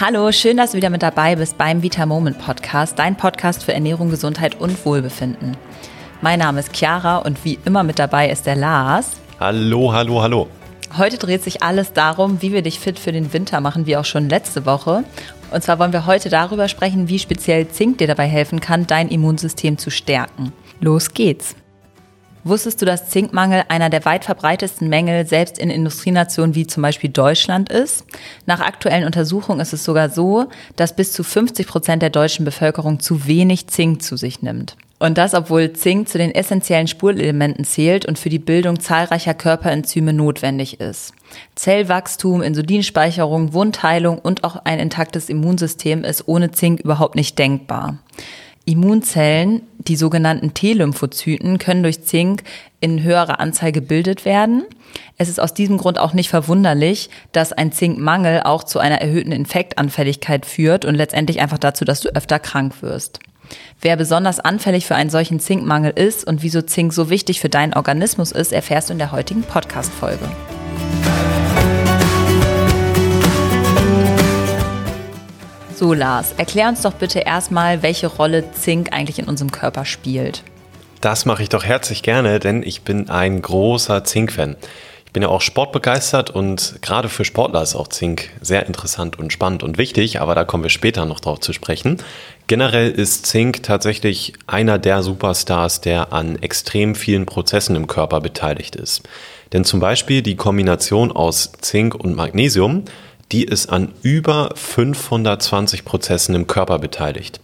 Hallo, schön, dass du wieder mit dabei bist beim Vita Moment Podcast, dein Podcast für Ernährung, Gesundheit und Wohlbefinden. Mein Name ist Chiara und wie immer mit dabei ist der Lars. Hallo, hallo, hallo. Heute dreht sich alles darum, wie wir dich fit für den Winter machen, wie auch schon letzte Woche. Und zwar wollen wir heute darüber sprechen, wie speziell Zink dir dabei helfen kann, dein Immunsystem zu stärken. Los geht's! Wusstest du, dass Zinkmangel einer der weit verbreitetsten Mängel selbst in Industrienationen wie zum Beispiel Deutschland ist? Nach aktuellen Untersuchungen ist es sogar so, dass bis zu 50 Prozent der deutschen Bevölkerung zu wenig Zink zu sich nimmt. Und das, obwohl Zink zu den essentiellen Spurelementen zählt und für die Bildung zahlreicher Körperenzyme notwendig ist. Zellwachstum, Insulinspeicherung, Wundheilung und auch ein intaktes Immunsystem ist ohne Zink überhaupt nicht denkbar. Immunzellen, die sogenannten T-Lymphozyten, können durch Zink in höherer Anzahl gebildet werden. Es ist aus diesem Grund auch nicht verwunderlich, dass ein Zinkmangel auch zu einer erhöhten Infektanfälligkeit führt und letztendlich einfach dazu, dass du öfter krank wirst. Wer besonders anfällig für einen solchen Zinkmangel ist und wieso Zink so wichtig für deinen Organismus ist, erfährst du in der heutigen Podcast-Folge. So, Lars, erklär uns doch bitte erstmal, welche Rolle Zink eigentlich in unserem Körper spielt. Das mache ich doch herzlich gerne, denn ich bin ein großer Zink-Fan. Ich bin ja auch sportbegeistert und gerade für Sportler ist auch Zink sehr interessant und spannend und wichtig, aber da kommen wir später noch drauf zu sprechen. Generell ist Zink tatsächlich einer der Superstars, der an extrem vielen Prozessen im Körper beteiligt ist. Denn zum Beispiel die Kombination aus Zink und Magnesium die ist an über 520 Prozessen im Körper beteiligt.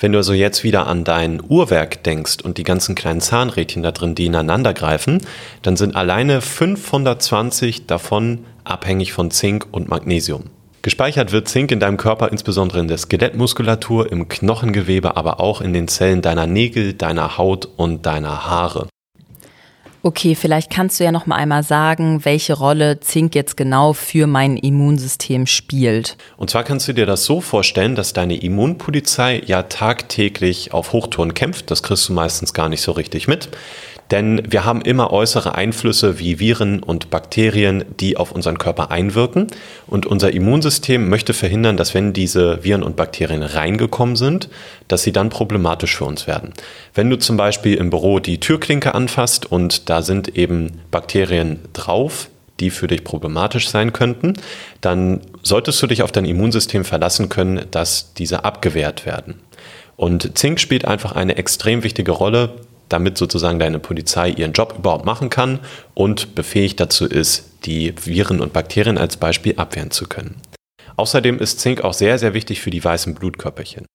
Wenn du also jetzt wieder an dein Uhrwerk denkst und die ganzen kleinen Zahnrädchen da drin, die ineinander greifen, dann sind alleine 520 davon abhängig von Zink und Magnesium. Gespeichert wird Zink in deinem Körper insbesondere in der Skelettmuskulatur, im Knochengewebe, aber auch in den Zellen deiner Nägel, deiner Haut und deiner Haare. Okay, vielleicht kannst du ja noch mal einmal sagen, welche Rolle Zink jetzt genau für mein Immunsystem spielt. Und zwar kannst du dir das so vorstellen, dass deine Immunpolizei ja tagtäglich auf Hochtouren kämpft. Das kriegst du meistens gar nicht so richtig mit. Denn wir haben immer äußere Einflüsse wie Viren und Bakterien, die auf unseren Körper einwirken. Und unser Immunsystem möchte verhindern, dass wenn diese Viren und Bakterien reingekommen sind, dass sie dann problematisch für uns werden. Wenn du zum Beispiel im Büro die Türklinke anfasst und da sind eben Bakterien drauf, die für dich problematisch sein könnten, dann solltest du dich auf dein Immunsystem verlassen können, dass diese abgewehrt werden. Und Zink spielt einfach eine extrem wichtige Rolle damit sozusagen deine Polizei ihren Job überhaupt machen kann und befähigt dazu ist, die Viren und Bakterien als Beispiel abwehren zu können. Außerdem ist Zink auch sehr, sehr wichtig für die weißen Blutkörperchen.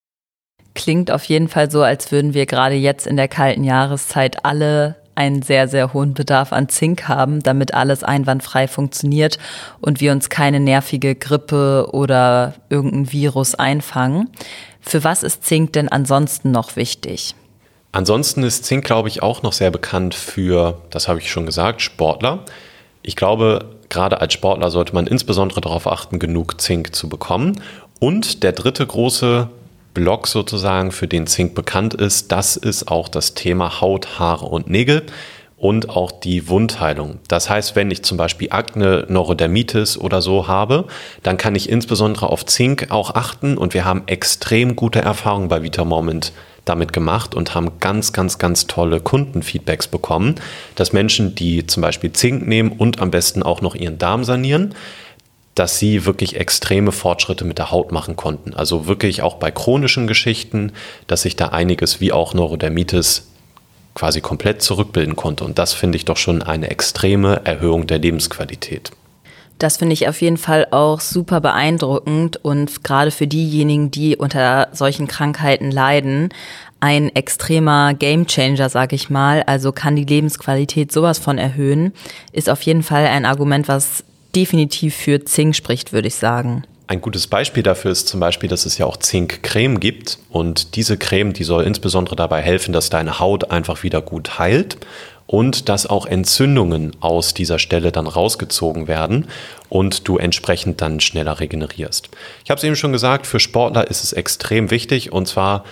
Klingt auf jeden Fall so, als würden wir gerade jetzt in der kalten Jahreszeit alle einen sehr, sehr hohen Bedarf an Zink haben, damit alles einwandfrei funktioniert und wir uns keine nervige Grippe oder irgendein Virus einfangen. Für was ist Zink denn ansonsten noch wichtig? Ansonsten ist Zink, glaube ich, auch noch sehr bekannt für, das habe ich schon gesagt, Sportler. Ich glaube, gerade als Sportler sollte man insbesondere darauf achten, genug Zink zu bekommen. Und der dritte große Block sozusagen, für den Zink bekannt ist, das ist auch das Thema Haut, Haare und Nägel und auch die Wundheilung. Das heißt, wenn ich zum Beispiel Akne, Neurodermitis oder so habe, dann kann ich insbesondere auf Zink auch achten und wir haben extrem gute Erfahrungen bei Vitamoment damit gemacht und haben ganz, ganz, ganz tolle Kundenfeedbacks bekommen, dass Menschen, die zum Beispiel Zink nehmen und am besten auch noch ihren Darm sanieren, dass sie wirklich extreme Fortschritte mit der Haut machen konnten. Also wirklich auch bei chronischen Geschichten, dass sich da einiges wie auch Neurodermitis quasi komplett zurückbilden konnte. Und das finde ich doch schon eine extreme Erhöhung der Lebensqualität. Das finde ich auf jeden Fall auch super beeindruckend und gerade für diejenigen, die unter solchen Krankheiten leiden, ein extremer Gamechanger, sag ich mal. Also kann die Lebensqualität sowas von erhöhen, ist auf jeden Fall ein Argument, was definitiv für Zink spricht, würde ich sagen. Ein gutes Beispiel dafür ist zum Beispiel, dass es ja auch Zinkcreme gibt und diese Creme, die soll insbesondere dabei helfen, dass deine Haut einfach wieder gut heilt und dass auch Entzündungen aus dieser Stelle dann rausgezogen werden und du entsprechend dann schneller regenerierst. Ich habe es eben schon gesagt, für Sportler ist es extrem wichtig und zwar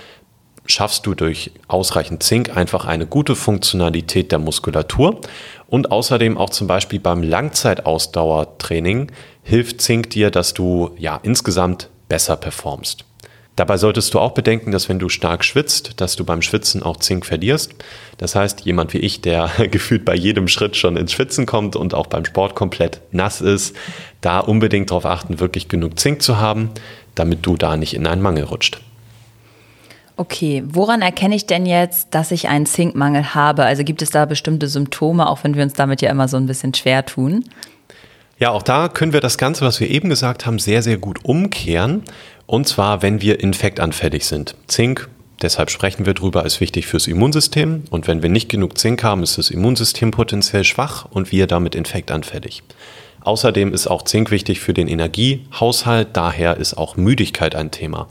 schaffst du durch ausreichend Zink einfach eine gute Funktionalität der Muskulatur und außerdem auch zum Beispiel beim Langzeitausdauertraining hilft Zink dir, dass du ja insgesamt besser performst. Dabei solltest du auch bedenken, dass wenn du stark schwitzt, dass du beim Schwitzen auch Zink verlierst. Das heißt, jemand wie ich, der gefühlt bei jedem Schritt schon ins Schwitzen kommt und auch beim Sport komplett nass ist, da unbedingt darauf achten, wirklich genug Zink zu haben, damit du da nicht in einen Mangel rutscht. Okay, woran erkenne ich denn jetzt, dass ich einen Zinkmangel habe? Also gibt es da bestimmte Symptome, auch wenn wir uns damit ja immer so ein bisschen schwer tun? Ja, auch da können wir das Ganze, was wir eben gesagt haben, sehr, sehr gut umkehren. Und zwar, wenn wir infektanfällig sind. Zink, deshalb sprechen wir drüber, ist wichtig fürs Immunsystem. Und wenn wir nicht genug Zink haben, ist das Immunsystem potenziell schwach und wir damit infektanfällig. Außerdem ist auch Zink wichtig für den Energiehaushalt, daher ist auch Müdigkeit ein Thema.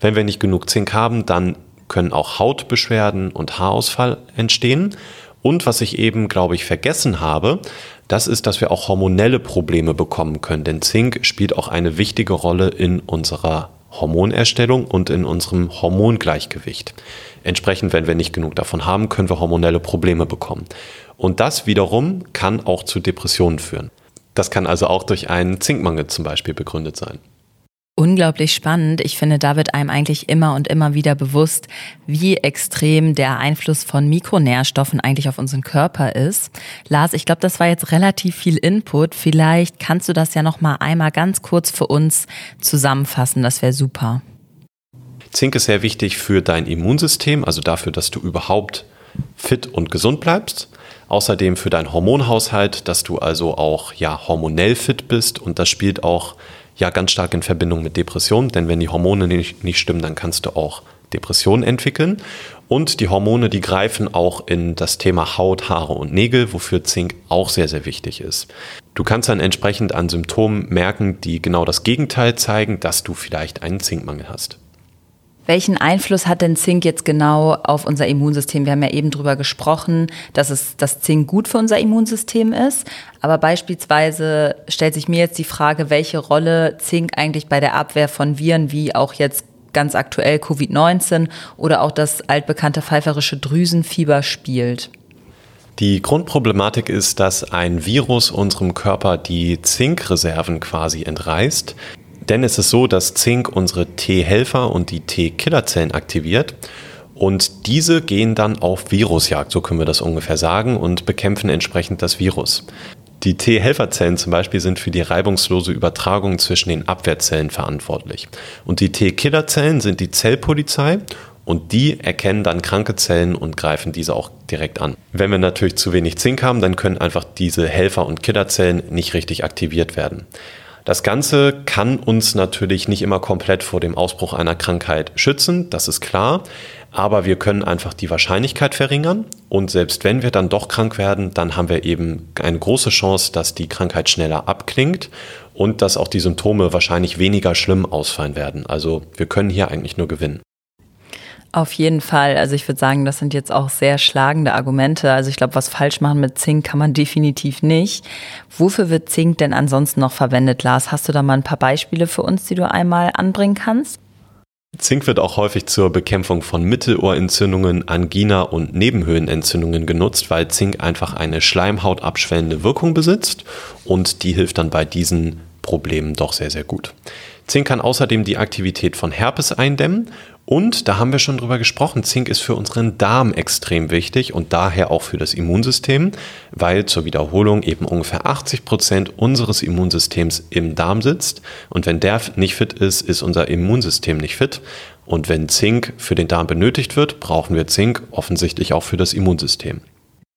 Wenn wir nicht genug Zink haben, dann können auch Hautbeschwerden und Haarausfall entstehen. Und was ich eben, glaube ich, vergessen habe, das ist, dass wir auch hormonelle Probleme bekommen können. Denn Zink spielt auch eine wichtige Rolle in unserer Hormonerstellung und in unserem Hormongleichgewicht. Entsprechend, wenn wir nicht genug davon haben, können wir hormonelle Probleme bekommen. Und das wiederum kann auch zu Depressionen führen. Das kann also auch durch einen Zinkmangel zum Beispiel begründet sein. Unglaublich spannend. Ich finde, da wird einem eigentlich immer und immer wieder bewusst, wie extrem der Einfluss von Mikronährstoffen eigentlich auf unseren Körper ist. Lars, ich glaube, das war jetzt relativ viel Input. Vielleicht kannst du das ja noch mal einmal ganz kurz für uns zusammenfassen. Das wäre super. Zink ist sehr wichtig für dein Immunsystem, also dafür, dass du überhaupt fit und gesund bleibst. Außerdem für deinen Hormonhaushalt, dass du also auch ja hormonell fit bist und das spielt auch ja ganz stark in Verbindung mit Depressionen, denn wenn die Hormone nicht, nicht stimmen, dann kannst du auch Depressionen entwickeln. Und die Hormone, die greifen auch in das Thema Haut, Haare und Nägel, wofür Zink auch sehr, sehr wichtig ist. Du kannst dann entsprechend an Symptomen merken, die genau das Gegenteil zeigen, dass du vielleicht einen Zinkmangel hast. Welchen Einfluss hat denn Zink jetzt genau auf unser Immunsystem? Wir haben ja eben drüber gesprochen, dass es das Zink gut für unser Immunsystem ist. Aber beispielsweise stellt sich mir jetzt die Frage, welche Rolle Zink eigentlich bei der Abwehr von Viren wie auch jetzt ganz aktuell Covid-19 oder auch das altbekannte pfeiferische Drüsenfieber spielt. Die Grundproblematik ist, dass ein Virus unserem Körper die Zinkreserven quasi entreißt. Denn es ist so, dass Zink unsere T-Helfer und die T-Killerzellen aktiviert. Und diese gehen dann auf Virusjagd, so können wir das ungefähr sagen, und bekämpfen entsprechend das Virus. Die T-Helferzellen zum Beispiel sind für die reibungslose Übertragung zwischen den Abwehrzellen verantwortlich. Und die T-Killerzellen sind die Zellpolizei und die erkennen dann kranke Zellen und greifen diese auch direkt an. Wenn wir natürlich zu wenig Zink haben, dann können einfach diese Helfer- und Killerzellen nicht richtig aktiviert werden. Das Ganze kann uns natürlich nicht immer komplett vor dem Ausbruch einer Krankheit schützen, das ist klar, aber wir können einfach die Wahrscheinlichkeit verringern und selbst wenn wir dann doch krank werden, dann haben wir eben eine große Chance, dass die Krankheit schneller abklingt und dass auch die Symptome wahrscheinlich weniger schlimm ausfallen werden. Also wir können hier eigentlich nur gewinnen. Auf jeden Fall. Also ich würde sagen, das sind jetzt auch sehr schlagende Argumente. Also ich glaube, was falsch machen mit Zink kann man definitiv nicht. Wofür wird Zink denn ansonsten noch verwendet, Lars? Hast du da mal ein paar Beispiele für uns, die du einmal anbringen kannst? Zink wird auch häufig zur Bekämpfung von Mittelohrentzündungen, Angina und Nebenhöhlenentzündungen genutzt, weil Zink einfach eine schleimhautabschwellende Wirkung besitzt und die hilft dann bei diesen Problemen doch sehr, sehr gut. Zink kann außerdem die Aktivität von Herpes eindämmen und da haben wir schon drüber gesprochen, Zink ist für unseren Darm extrem wichtig und daher auch für das Immunsystem, weil zur Wiederholung eben ungefähr 80 Prozent unseres Immunsystems im Darm sitzt. Und wenn der nicht fit ist, ist unser Immunsystem nicht fit. Und wenn Zink für den Darm benötigt wird, brauchen wir Zink offensichtlich auch für das Immunsystem.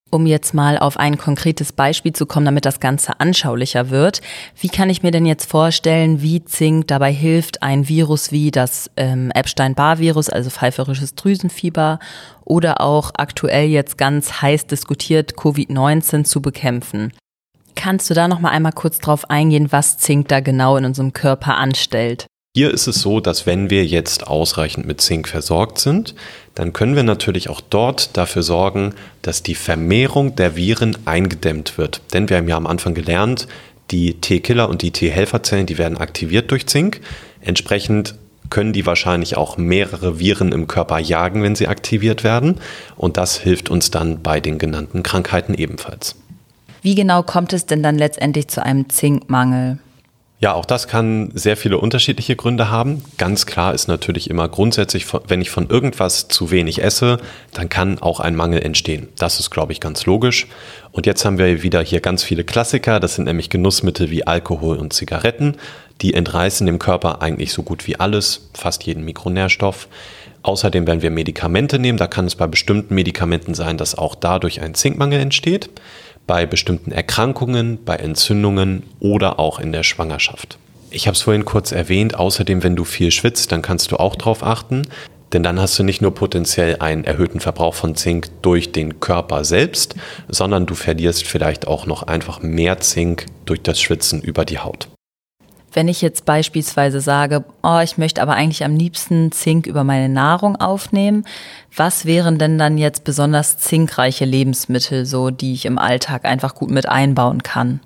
Um jetzt mal auf ein konkretes Beispiel zu kommen, damit das Ganze anschaulicher wird. Wie kann ich mir denn jetzt vorstellen, wie Zink dabei hilft, ein Virus wie das ähm, Epstein-Barr-Virus, also pfeiferisches Drüsenfieber oder auch aktuell jetzt ganz heiß diskutiert Covid-19 zu bekämpfen? Kannst du da noch mal einmal kurz drauf eingehen, was Zink da genau in unserem Körper anstellt? Hier ist es so, dass wenn wir jetzt ausreichend mit Zink versorgt sind, dann können wir natürlich auch dort dafür sorgen, dass die Vermehrung der Viren eingedämmt wird. Denn wir haben ja am Anfang gelernt, die T-Killer und die T-Helferzellen, die werden aktiviert durch Zink. Entsprechend können die wahrscheinlich auch mehrere Viren im Körper jagen, wenn sie aktiviert werden. Und das hilft uns dann bei den genannten Krankheiten ebenfalls. Wie genau kommt es denn dann letztendlich zu einem Zinkmangel? Ja, auch das kann sehr viele unterschiedliche Gründe haben. Ganz klar ist natürlich immer grundsätzlich, wenn ich von irgendwas zu wenig esse, dann kann auch ein Mangel entstehen. Das ist, glaube ich, ganz logisch. Und jetzt haben wir wieder hier ganz viele Klassiker. Das sind nämlich Genussmittel wie Alkohol und Zigaretten. Die entreißen dem Körper eigentlich so gut wie alles, fast jeden Mikronährstoff. Außerdem, wenn wir Medikamente nehmen, da kann es bei bestimmten Medikamenten sein, dass auch dadurch ein Zinkmangel entsteht bei bestimmten Erkrankungen, bei Entzündungen oder auch in der Schwangerschaft. Ich habe es vorhin kurz erwähnt, außerdem, wenn du viel schwitzt, dann kannst du auch darauf achten, denn dann hast du nicht nur potenziell einen erhöhten Verbrauch von Zink durch den Körper selbst, sondern du verlierst vielleicht auch noch einfach mehr Zink durch das Schwitzen über die Haut. Wenn ich jetzt beispielsweise sage, oh, ich möchte aber eigentlich am liebsten Zink über meine Nahrung aufnehmen, was wären denn dann jetzt besonders zinkreiche Lebensmittel, so die ich im Alltag einfach gut mit einbauen kann?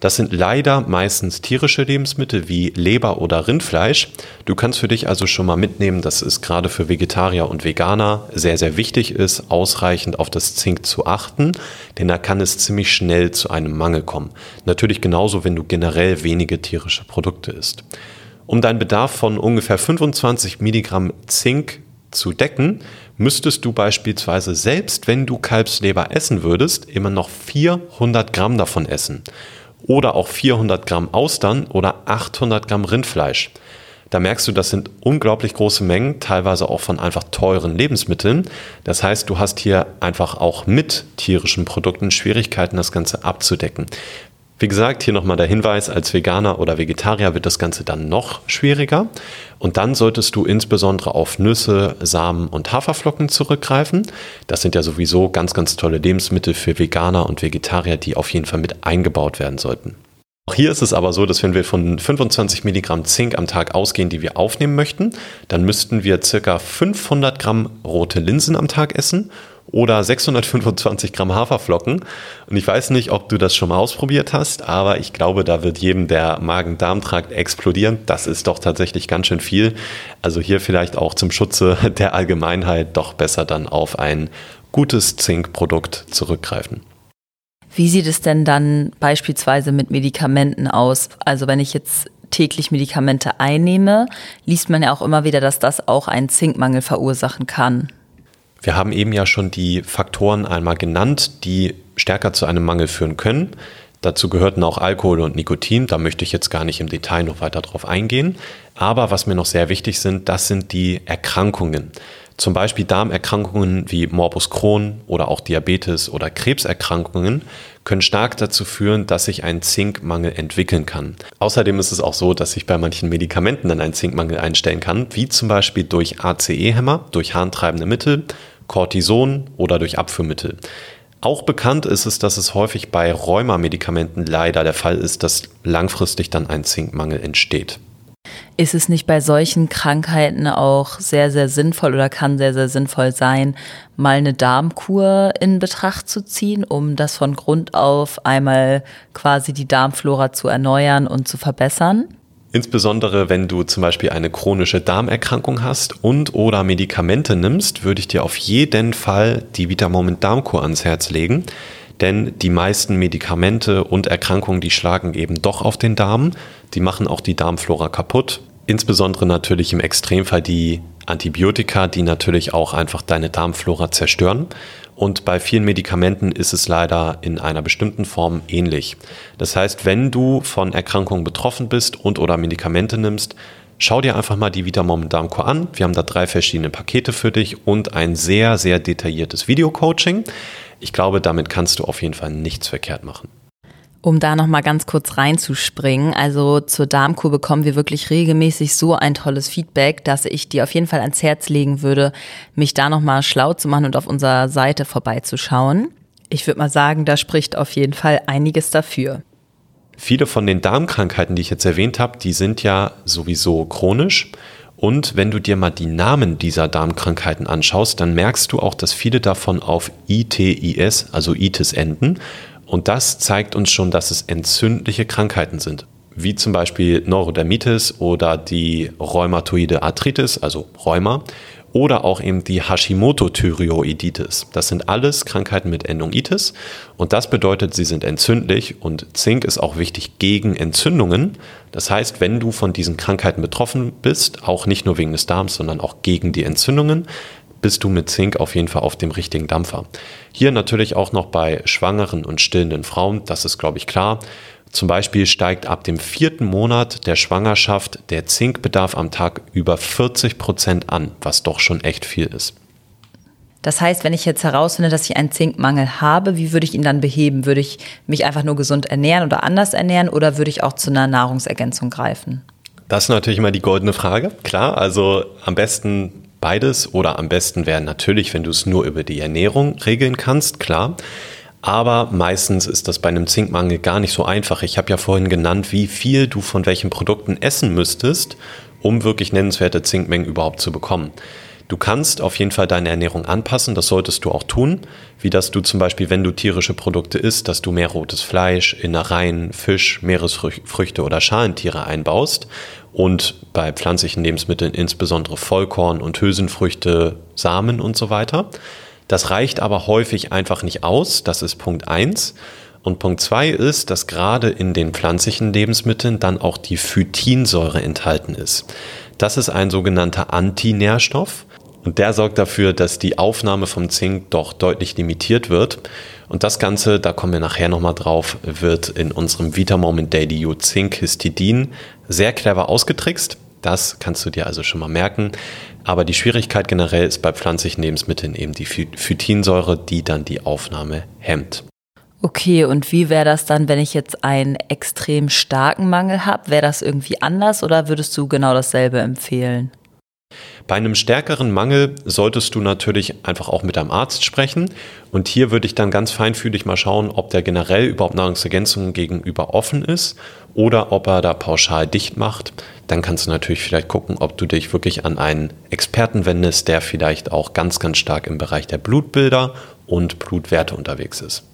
Das sind leider meistens tierische Lebensmittel wie Leber oder Rindfleisch. Du kannst für dich also schon mal mitnehmen, dass es gerade für Vegetarier und Veganer sehr, sehr wichtig ist, ausreichend auf das Zink zu achten, denn da kann es ziemlich schnell zu einem Mangel kommen. Natürlich genauso, wenn du generell wenige tierische Produkte isst. Um deinen Bedarf von ungefähr 25 Milligramm Zink zu decken, müsstest du beispielsweise selbst, wenn du Kalbsleber essen würdest, immer noch 400 Gramm davon essen oder auch 400 Gramm Austern oder 800 Gramm Rindfleisch. Da merkst du, das sind unglaublich große Mengen, teilweise auch von einfach teuren Lebensmitteln. Das heißt, du hast hier einfach auch mit tierischen Produkten Schwierigkeiten, das Ganze abzudecken. Wie gesagt, hier nochmal der Hinweis, als Veganer oder Vegetarier wird das Ganze dann noch schwieriger. Und dann solltest du insbesondere auf Nüsse, Samen und Haferflocken zurückgreifen. Das sind ja sowieso ganz, ganz tolle Lebensmittel für Veganer und Vegetarier, die auf jeden Fall mit eingebaut werden sollten. Auch hier ist es aber so, dass wenn wir von 25 Milligramm Zink am Tag ausgehen, die wir aufnehmen möchten, dann müssten wir circa 500 Gramm rote Linsen am Tag essen oder 625 Gramm Haferflocken. Und ich weiß nicht, ob du das schon mal ausprobiert hast, aber ich glaube, da wird jedem der Magen-Darm-Trakt explodieren. Das ist doch tatsächlich ganz schön viel. Also hier vielleicht auch zum Schutze der Allgemeinheit doch besser dann auf ein gutes Zinkprodukt zurückgreifen. Wie sieht es denn dann beispielsweise mit Medikamenten aus? Also wenn ich jetzt täglich Medikamente einnehme, liest man ja auch immer wieder, dass das auch einen Zinkmangel verursachen kann. Wir haben eben ja schon die Faktoren einmal genannt, die stärker zu einem Mangel führen können. Dazu gehörten auch Alkohol und Nikotin, da möchte ich jetzt gar nicht im Detail noch weiter drauf eingehen. Aber was mir noch sehr wichtig sind, das sind die Erkrankungen. Zum Beispiel Darmerkrankungen wie Morbus Crohn oder auch Diabetes oder Krebserkrankungen können stark dazu führen, dass sich ein Zinkmangel entwickeln kann. Außerdem ist es auch so, dass sich bei manchen Medikamenten dann ein Zinkmangel einstellen kann, wie zum Beispiel durch ACE-Hämmer, durch harntreibende Mittel, Cortison oder durch Abführmittel. Auch bekannt ist es, dass es häufig bei Rheumamedikamenten leider der Fall ist, dass langfristig dann ein Zinkmangel entsteht. Ist es nicht bei solchen Krankheiten auch sehr, sehr sinnvoll oder kann sehr, sehr sinnvoll sein, mal eine Darmkur in Betracht zu ziehen, um das von Grund auf einmal quasi die Darmflora zu erneuern und zu verbessern? Insbesondere wenn du zum Beispiel eine chronische Darmerkrankung hast und oder Medikamente nimmst, würde ich dir auf jeden Fall die Vitamoment Darmkur ans Herz legen. Denn die meisten Medikamente und Erkrankungen, die schlagen eben doch auf den Darm. Die machen auch die Darmflora kaputt. Insbesondere natürlich im Extremfall die Antibiotika, die natürlich auch einfach deine Darmflora zerstören. Und bei vielen Medikamenten ist es leider in einer bestimmten Form ähnlich. Das heißt, wenn du von Erkrankungen betroffen bist und oder Medikamente nimmst, schau dir einfach mal die Vitamom Darmcore an. Wir haben da drei verschiedene Pakete für dich und ein sehr, sehr detailliertes Videocoaching. Ich glaube, damit kannst du auf jeden Fall nichts verkehrt machen. Um da noch mal ganz kurz reinzuspringen, also zur Darmkur bekommen wir wirklich regelmäßig so ein tolles Feedback, dass ich dir auf jeden Fall ans Herz legen würde, mich da noch mal schlau zu machen und auf unserer Seite vorbeizuschauen. Ich würde mal sagen, da spricht auf jeden Fall einiges dafür. Viele von den Darmkrankheiten, die ich jetzt erwähnt habe, die sind ja sowieso chronisch. Und wenn du dir mal die Namen dieser Darmkrankheiten anschaust, dann merkst du auch, dass viele davon auf ITIS, also ITIS enden. Und das zeigt uns schon, dass es entzündliche Krankheiten sind, wie zum Beispiel Neurodermitis oder die rheumatoide Arthritis, also Rheuma, oder auch eben die Hashimoto-Thyreoiditis. Das sind alles Krankheiten mit Endung Itis und das bedeutet, sie sind entzündlich und Zink ist auch wichtig gegen Entzündungen. Das heißt, wenn du von diesen Krankheiten betroffen bist, auch nicht nur wegen des Darms, sondern auch gegen die Entzündungen, bist du mit Zink auf jeden Fall auf dem richtigen Dampfer. Hier natürlich auch noch bei schwangeren und stillenden Frauen, das ist, glaube ich, klar. Zum Beispiel steigt ab dem vierten Monat der Schwangerschaft der Zinkbedarf am Tag über 40 Prozent an, was doch schon echt viel ist. Das heißt, wenn ich jetzt herausfinde, dass ich einen Zinkmangel habe, wie würde ich ihn dann beheben? Würde ich mich einfach nur gesund ernähren oder anders ernähren oder würde ich auch zu einer Nahrungsergänzung greifen? Das ist natürlich immer die goldene Frage. Klar, also am besten beides oder am besten wäre natürlich, wenn du es nur über die Ernährung regeln kannst, klar. Aber meistens ist das bei einem Zinkmangel gar nicht so einfach. Ich habe ja vorhin genannt, wie viel du von welchen Produkten essen müsstest, um wirklich nennenswerte Zinkmengen überhaupt zu bekommen. Du kannst auf jeden Fall deine Ernährung anpassen, das solltest du auch tun, wie dass du zum Beispiel, wenn du tierische Produkte isst, dass du mehr rotes Fleisch, Innereien, Fisch, Meeresfrüchte oder Schalentiere einbaust und bei pflanzlichen Lebensmitteln insbesondere Vollkorn und Hülsenfrüchte, Samen und so weiter. Das reicht aber häufig einfach nicht aus, das ist Punkt eins. Und Punkt zwei ist, dass gerade in den pflanzlichen Lebensmitteln dann auch die Phytinsäure enthalten ist. Das ist ein sogenannter Antinährstoff und der sorgt dafür, dass die Aufnahme vom Zink doch deutlich limitiert wird. Und das Ganze, da kommen wir nachher nochmal drauf, wird in unserem Vitamoment Daily U Zink Histidin sehr clever ausgetrickst. Das kannst du dir also schon mal merken. Aber die Schwierigkeit generell ist bei pflanzlichen Lebensmitteln eben die Phytinsäure, die dann die Aufnahme hemmt. Okay, und wie wäre das dann, wenn ich jetzt einen extrem starken Mangel habe? Wäre das irgendwie anders oder würdest du genau dasselbe empfehlen? Bei einem stärkeren Mangel solltest du natürlich einfach auch mit deinem Arzt sprechen. Und hier würde ich dann ganz feinfühlig mal schauen, ob der generell überhaupt Nahrungsergänzungen gegenüber offen ist oder ob er da pauschal dicht macht. Dann kannst du natürlich vielleicht gucken, ob du dich wirklich an einen Experten wendest, der vielleicht auch ganz, ganz stark im Bereich der Blutbilder und Blutwerte unterwegs ist.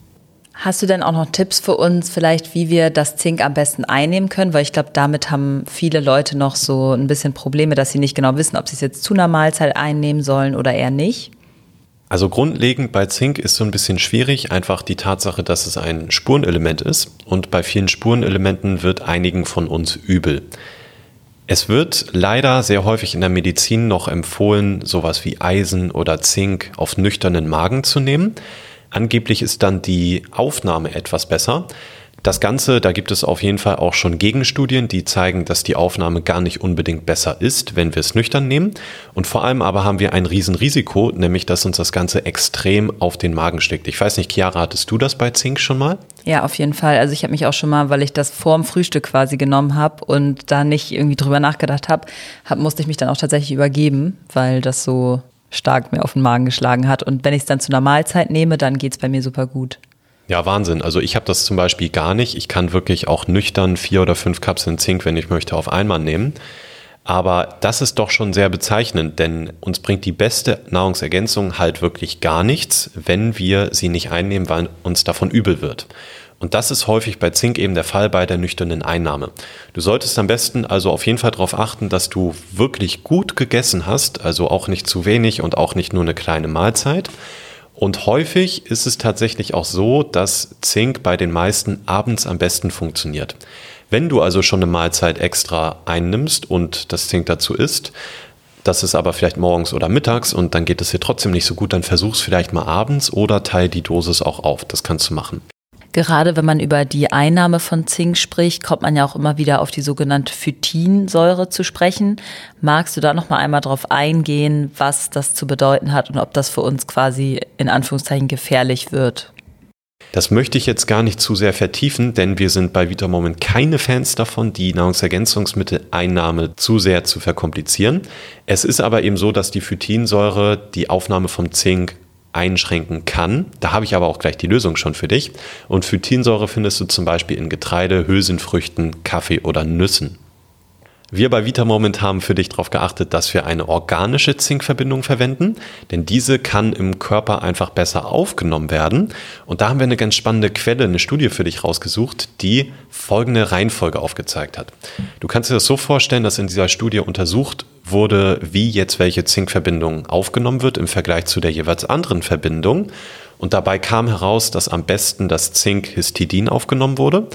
Hast du denn auch noch Tipps für uns, vielleicht, wie wir das Zink am besten einnehmen können? Weil ich glaube, damit haben viele Leute noch so ein bisschen Probleme, dass sie nicht genau wissen, ob sie es jetzt zu einer Mahlzeit einnehmen sollen oder eher nicht. Also grundlegend bei Zink ist so ein bisschen schwierig, einfach die Tatsache, dass es ein Spurenelement ist und bei vielen Spurenelementen wird einigen von uns übel. Es wird leider sehr häufig in der Medizin noch empfohlen, sowas wie Eisen oder Zink auf nüchternen Magen zu nehmen. Angeblich ist dann die Aufnahme etwas besser. Das Ganze, da gibt es auf jeden Fall auch schon Gegenstudien, die zeigen, dass die Aufnahme gar nicht unbedingt besser ist, wenn wir es nüchtern nehmen. Und vor allem aber haben wir ein Riesenrisiko, nämlich dass uns das Ganze extrem auf den Magen schlägt. Ich weiß nicht, Chiara, hattest du das bei Zink schon mal? Ja, auf jeden Fall. Also ich habe mich auch schon mal, weil ich das vorm Frühstück quasi genommen habe und da nicht irgendwie drüber nachgedacht habe, hab, musste ich mich dann auch tatsächlich übergeben, weil das so stark mir auf den Magen geschlagen hat. Und wenn ich es dann zu einer Mahlzeit nehme, dann geht es bei mir super gut. Ja, Wahnsinn. Also ich habe das zum Beispiel gar nicht. Ich kann wirklich auch nüchtern vier oder fünf Kapseln Zink, wenn ich möchte, auf einmal nehmen. Aber das ist doch schon sehr bezeichnend, denn uns bringt die beste Nahrungsergänzung halt wirklich gar nichts, wenn wir sie nicht einnehmen, weil uns davon übel wird. Und das ist häufig bei Zink eben der Fall bei der nüchternen Einnahme. Du solltest am besten also auf jeden Fall darauf achten, dass du wirklich gut gegessen hast, also auch nicht zu wenig und auch nicht nur eine kleine Mahlzeit. Und häufig ist es tatsächlich auch so, dass Zink bei den meisten abends am besten funktioniert. Wenn du also schon eine Mahlzeit extra einnimmst und das Zink dazu isst, das ist aber vielleicht morgens oder mittags und dann geht es dir trotzdem nicht so gut, dann versuch's vielleicht mal abends oder teil die Dosis auch auf. Das kannst du machen. Gerade wenn man über die Einnahme von Zink spricht, kommt man ja auch immer wieder auf die sogenannte Phytinsäure zu sprechen. Magst du da noch mal einmal drauf eingehen, was das zu bedeuten hat und ob das für uns quasi in Anführungszeichen gefährlich wird? Das möchte ich jetzt gar nicht zu sehr vertiefen, denn wir sind bei Vitamoment keine Fans davon, die Nahrungsergänzungsmitteleinnahme zu sehr zu verkomplizieren. Es ist aber eben so, dass die Phytinsäure die Aufnahme vom Zink einschränken kann. Da habe ich aber auch gleich die Lösung schon für dich. Und Phytinsäure findest du zum Beispiel in Getreide, Hülsenfrüchten, Kaffee oder Nüssen. Wir bei Vitamoment haben für dich darauf geachtet, dass wir eine organische Zinkverbindung verwenden, denn diese kann im Körper einfach besser aufgenommen werden. Und da haben wir eine ganz spannende Quelle, eine Studie für dich rausgesucht, die folgende Reihenfolge aufgezeigt hat. Du kannst dir das so vorstellen, dass in dieser Studie untersucht wurde, wie jetzt welche Zinkverbindung aufgenommen wird im Vergleich zu der jeweils anderen Verbindung. Und dabei kam heraus, dass am besten das Zinkhistidin aufgenommen wurde.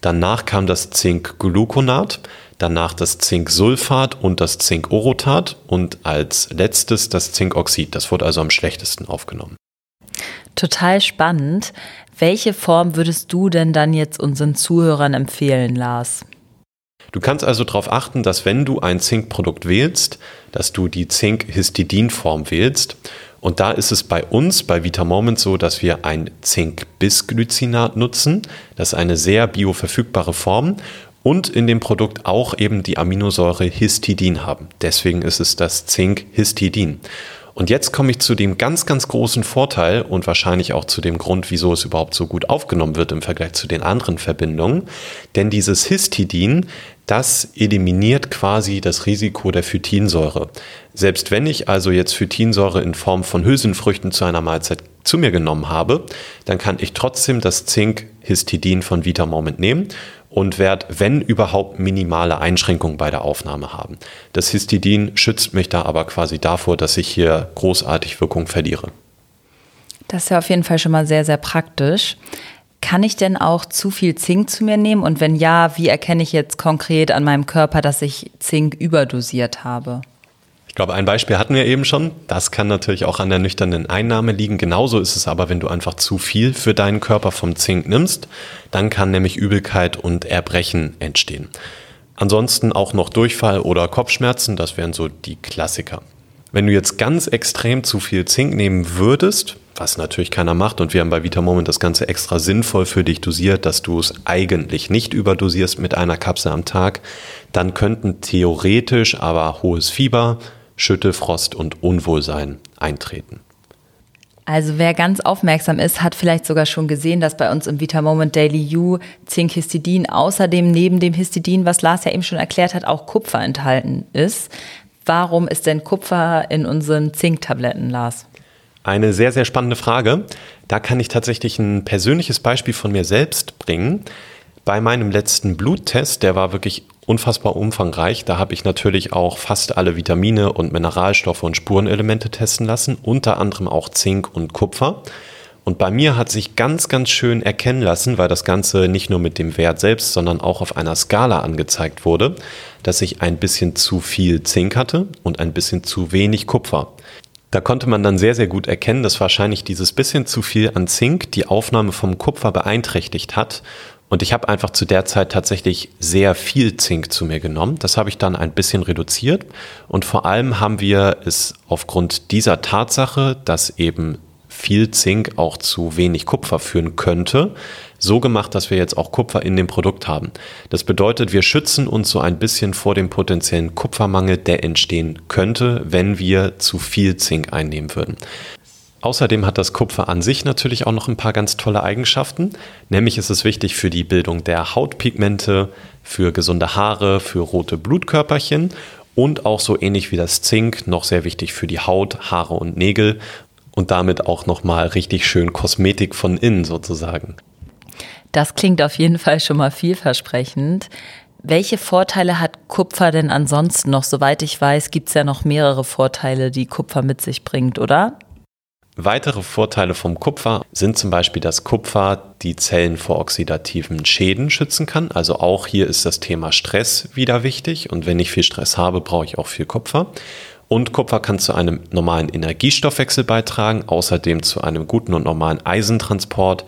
Danach kam das Zinkgluconat, danach das Zinksulfat und das Zinkorotat und als letztes das Zinkoxid. Das wurde also am schlechtesten aufgenommen. Total spannend. Welche Form würdest du denn dann jetzt unseren Zuhörern empfehlen, Lars? Du kannst also darauf achten, dass wenn du ein Zinkprodukt wählst, dass du die Zink-Histidin-Form wählst. Und da ist es bei uns, bei Vitamoment so, dass wir ein Zink-Bisglycinat nutzen. Das ist eine sehr bioverfügbare Form und in dem Produkt auch eben die Aminosäure Histidin haben. Deswegen ist es das Zink-Histidin. Und jetzt komme ich zu dem ganz, ganz großen Vorteil und wahrscheinlich auch zu dem Grund, wieso es überhaupt so gut aufgenommen wird im Vergleich zu den anderen Verbindungen. Denn dieses Histidin, das eliminiert quasi das Risiko der Phytinsäure. Selbst wenn ich also jetzt Phytinsäure in Form von Hülsenfrüchten zu einer Mahlzeit zu mir genommen habe, dann kann ich trotzdem das Zink-Histidin von Vitamoment nehmen und werde, wenn überhaupt, minimale Einschränkungen bei der Aufnahme haben. Das Histidin schützt mich da aber quasi davor, dass ich hier großartig Wirkung verliere. Das ist ja auf jeden Fall schon mal sehr, sehr praktisch. Kann ich denn auch zu viel Zink zu mir nehmen? Und wenn ja, wie erkenne ich jetzt konkret an meinem Körper, dass ich Zink überdosiert habe? Ich glaube, ein Beispiel hatten wir eben schon. Das kann natürlich auch an der nüchternen Einnahme liegen. Genauso ist es aber, wenn du einfach zu viel für deinen Körper vom Zink nimmst. Dann kann nämlich Übelkeit und Erbrechen entstehen. Ansonsten auch noch Durchfall oder Kopfschmerzen. Das wären so die Klassiker. Wenn du jetzt ganz extrem zu viel Zink nehmen würdest, was natürlich keiner macht. Und wir haben bei VitaMoment das Ganze extra sinnvoll für dich dosiert, dass du es eigentlich nicht überdosierst mit einer Kapsel am Tag. Dann könnten theoretisch aber hohes Fieber, Schüttelfrost und Unwohlsein eintreten. Also wer ganz aufmerksam ist, hat vielleicht sogar schon gesehen, dass bei uns im VitaMoment Daily U Zinkhistidin außerdem neben dem Histidin, was Lars ja eben schon erklärt hat, auch Kupfer enthalten ist. Warum ist denn Kupfer in unseren Zinktabletten, Lars? Eine sehr, sehr spannende Frage. Da kann ich tatsächlich ein persönliches Beispiel von mir selbst bringen. Bei meinem letzten Bluttest, der war wirklich unfassbar umfangreich. Da habe ich natürlich auch fast alle Vitamine und Mineralstoffe und Spurenelemente testen lassen, unter anderem auch Zink und Kupfer. Und bei mir hat sich ganz, ganz schön erkennen lassen, weil das Ganze nicht nur mit dem Wert selbst, sondern auch auf einer Skala angezeigt wurde, dass ich ein bisschen zu viel Zink hatte und ein bisschen zu wenig Kupfer. Da konnte man dann sehr, sehr gut erkennen, dass wahrscheinlich dieses bisschen zu viel an Zink die Aufnahme vom Kupfer beeinträchtigt hat. Und ich habe einfach zu der Zeit tatsächlich sehr viel Zink zu mir genommen. Das habe ich dann ein bisschen reduziert. Und vor allem haben wir es aufgrund dieser Tatsache, dass eben viel Zink auch zu wenig Kupfer führen könnte, so gemacht, dass wir jetzt auch Kupfer in dem Produkt haben. Das bedeutet, wir schützen uns so ein bisschen vor dem potenziellen Kupfermangel, der entstehen könnte, wenn wir zu viel Zink einnehmen würden. Außerdem hat das Kupfer an sich natürlich auch noch ein paar ganz tolle Eigenschaften. Nämlich ist es wichtig für die Bildung der Hautpigmente, für gesunde Haare, für rote Blutkörperchen und auch so ähnlich wie das Zink noch sehr wichtig für die Haut, Haare und Nägel und damit auch nochmal richtig schön Kosmetik von innen sozusagen. Das klingt auf jeden Fall schon mal vielversprechend. Welche Vorteile hat Kupfer denn ansonsten noch? Soweit ich weiß, gibt es ja noch mehrere Vorteile, die Kupfer mit sich bringt, oder? Weitere Vorteile vom Kupfer sind zum Beispiel, dass Kupfer die Zellen vor oxidativen Schäden schützen kann. Also auch hier ist das Thema Stress wieder wichtig. Und wenn ich viel Stress habe, brauche ich auch viel Kupfer. Und Kupfer kann zu einem normalen Energiestoffwechsel beitragen, außerdem zu einem guten und normalen Eisentransport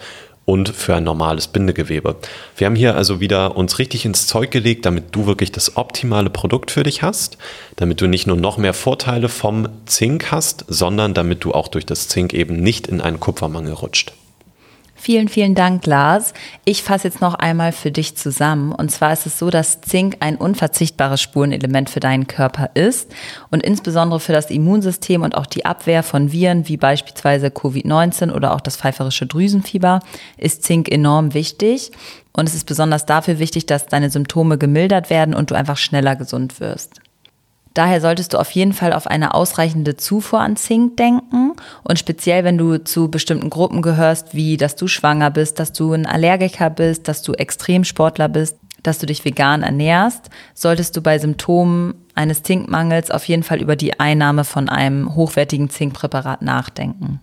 und für ein normales Bindegewebe. Wir haben hier also wieder uns richtig ins Zeug gelegt, damit du wirklich das optimale Produkt für dich hast, damit du nicht nur noch mehr Vorteile vom Zink hast, sondern damit du auch durch das Zink eben nicht in einen Kupfermangel rutscht. Vielen, vielen Dank, Lars. Ich fasse jetzt noch einmal für dich zusammen. Und zwar ist es so, dass Zink ein unverzichtbares Spurenelement für deinen Körper ist und insbesondere für das Immunsystem und auch die Abwehr von Viren wie beispielsweise Covid-19 oder auch das pfeiferische Drüsenfieber ist Zink enorm wichtig. Und es ist besonders dafür wichtig, dass deine Symptome gemildert werden und du einfach schneller gesund wirst. Daher solltest du auf jeden Fall auf eine ausreichende Zufuhr an Zink denken und speziell, wenn du zu bestimmten Gruppen gehörst, wie dass du schwanger bist, dass du ein Allergiker bist, dass du Extremsportler bist, dass du dich vegan ernährst, solltest du bei Symptomen eines Zinkmangels auf jeden Fall über die Einnahme von einem hochwertigen Zinkpräparat nachdenken.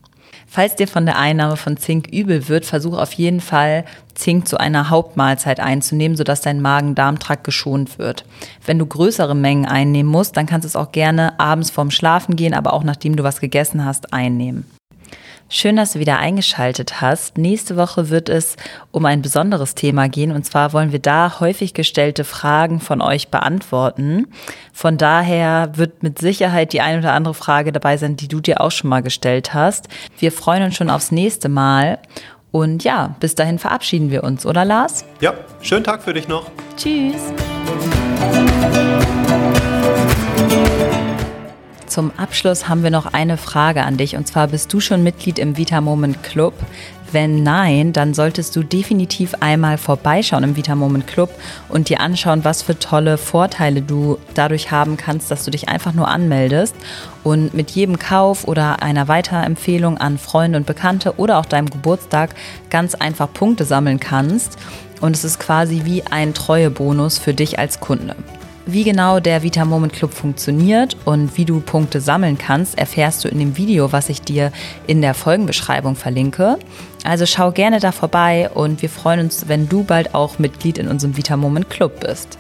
Falls dir von der Einnahme von Zink übel wird, versuch auf jeden Fall Zink zu einer Hauptmahlzeit einzunehmen, sodass dein Magen-Darm-Trakt geschont wird. Wenn du größere Mengen einnehmen musst, dann kannst du es auch gerne abends vorm Schlafen gehen, aber auch nachdem du was gegessen hast, einnehmen. Schön, dass du wieder eingeschaltet hast. Nächste Woche wird es um ein besonderes Thema gehen. Und zwar wollen wir da häufig gestellte Fragen von euch beantworten. Von daher wird mit Sicherheit die eine oder andere Frage dabei sein, die du dir auch schon mal gestellt hast. Wir freuen uns schon aufs nächste Mal. Und ja, bis dahin verabschieden wir uns, oder Lars? Ja, schönen Tag für dich noch. Tschüss. Zum Abschluss haben wir noch eine Frage an dich. Und zwar bist du schon Mitglied im Vita Moment Club? Wenn nein, dann solltest du definitiv einmal vorbeischauen im Vita Moment Club und dir anschauen, was für tolle Vorteile du dadurch haben kannst, dass du dich einfach nur anmeldest und mit jedem Kauf oder einer Weiterempfehlung an Freunde und Bekannte oder auch deinem Geburtstag ganz einfach Punkte sammeln kannst. Und es ist quasi wie ein Treuebonus für dich als Kunde. Wie genau der Vita Moment Club funktioniert und wie du Punkte sammeln kannst, erfährst du in dem Video, was ich dir in der Folgenbeschreibung verlinke. Also schau gerne da vorbei und wir freuen uns, wenn du bald auch Mitglied in unserem Vita Moment Club bist.